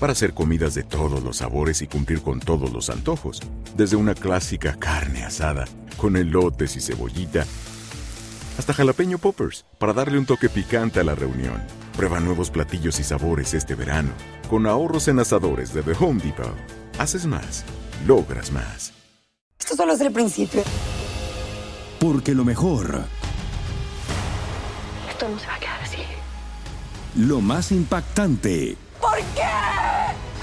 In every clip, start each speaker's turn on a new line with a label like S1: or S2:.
S1: Para hacer comidas de todos los sabores y cumplir con todos los antojos. Desde una clásica carne asada, con elotes y cebollita, hasta jalapeño poppers, para darle un toque picante a la reunión. Prueba nuevos platillos y sabores este verano. Con ahorros en asadores de The Home Depot. Haces más, logras más.
S2: Esto solo es el principio.
S3: Porque lo mejor,
S2: Esto no se va a quedar así.
S3: lo más impactante.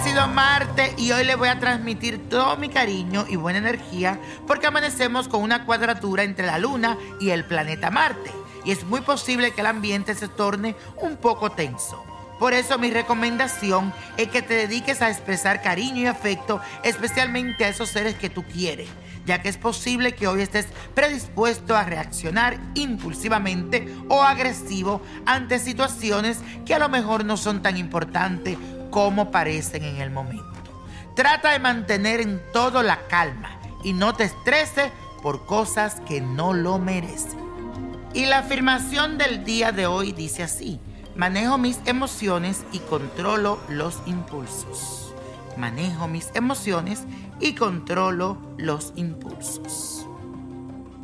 S4: Y bendecido Marte y hoy le voy a transmitir todo mi cariño y buena energía porque amanecemos con una cuadratura entre la Luna y el planeta Marte y es muy posible que el ambiente se torne un poco tenso. Por eso mi recomendación es que te dediques a expresar cariño y afecto especialmente a esos seres que tú quieres, ya que es posible que hoy estés predispuesto a reaccionar impulsivamente o agresivo ante situaciones que a lo mejor no son tan importantes como parecen en el momento. Trata de mantener en todo la calma y no te estreses por cosas que no lo merecen. Y la afirmación del día de hoy dice así, manejo mis emociones y controlo los impulsos. Manejo mis emociones y controlo los impulsos.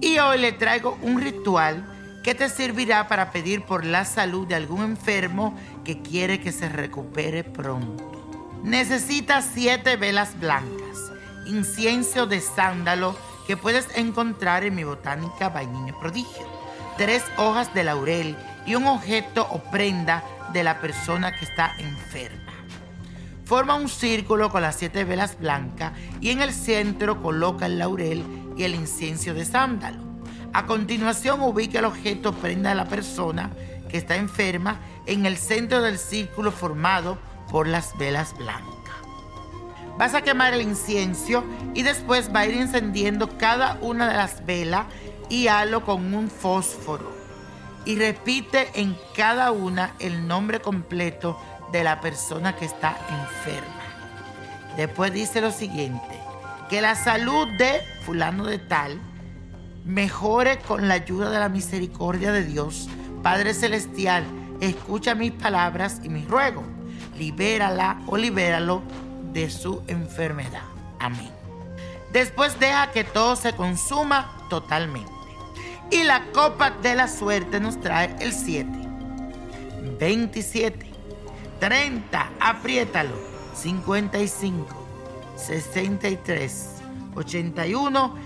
S4: Y hoy le traigo un ritual que te servirá para pedir por la salud de algún enfermo que quiere que se recupere pronto. Necesitas siete velas blancas, incienso de sándalo que puedes encontrar en mi botánica Vainilla Prodigio, tres hojas de laurel y un objeto o prenda de la persona que está enferma. Forma un círculo con las siete velas blancas y en el centro coloca el laurel y el incienso de sándalo. A continuación ubica el objeto prenda de la persona que está enferma en el centro del círculo formado por las velas blancas. Vas a quemar el incienso y después va a ir encendiendo cada una de las velas y halo con un fósforo. Y repite en cada una el nombre completo de la persona que está enferma. Después dice lo siguiente, que la salud de fulano de tal mejore con la ayuda de la misericordia de Dios. Padre Celestial, escucha mis palabras y mis ruegos. Libérala o libéralo de su enfermedad. Amén. Después deja que todo se consuma totalmente. Y la copa de la suerte nos trae el 7, 27, 30, apriétalo, 55, 63, 81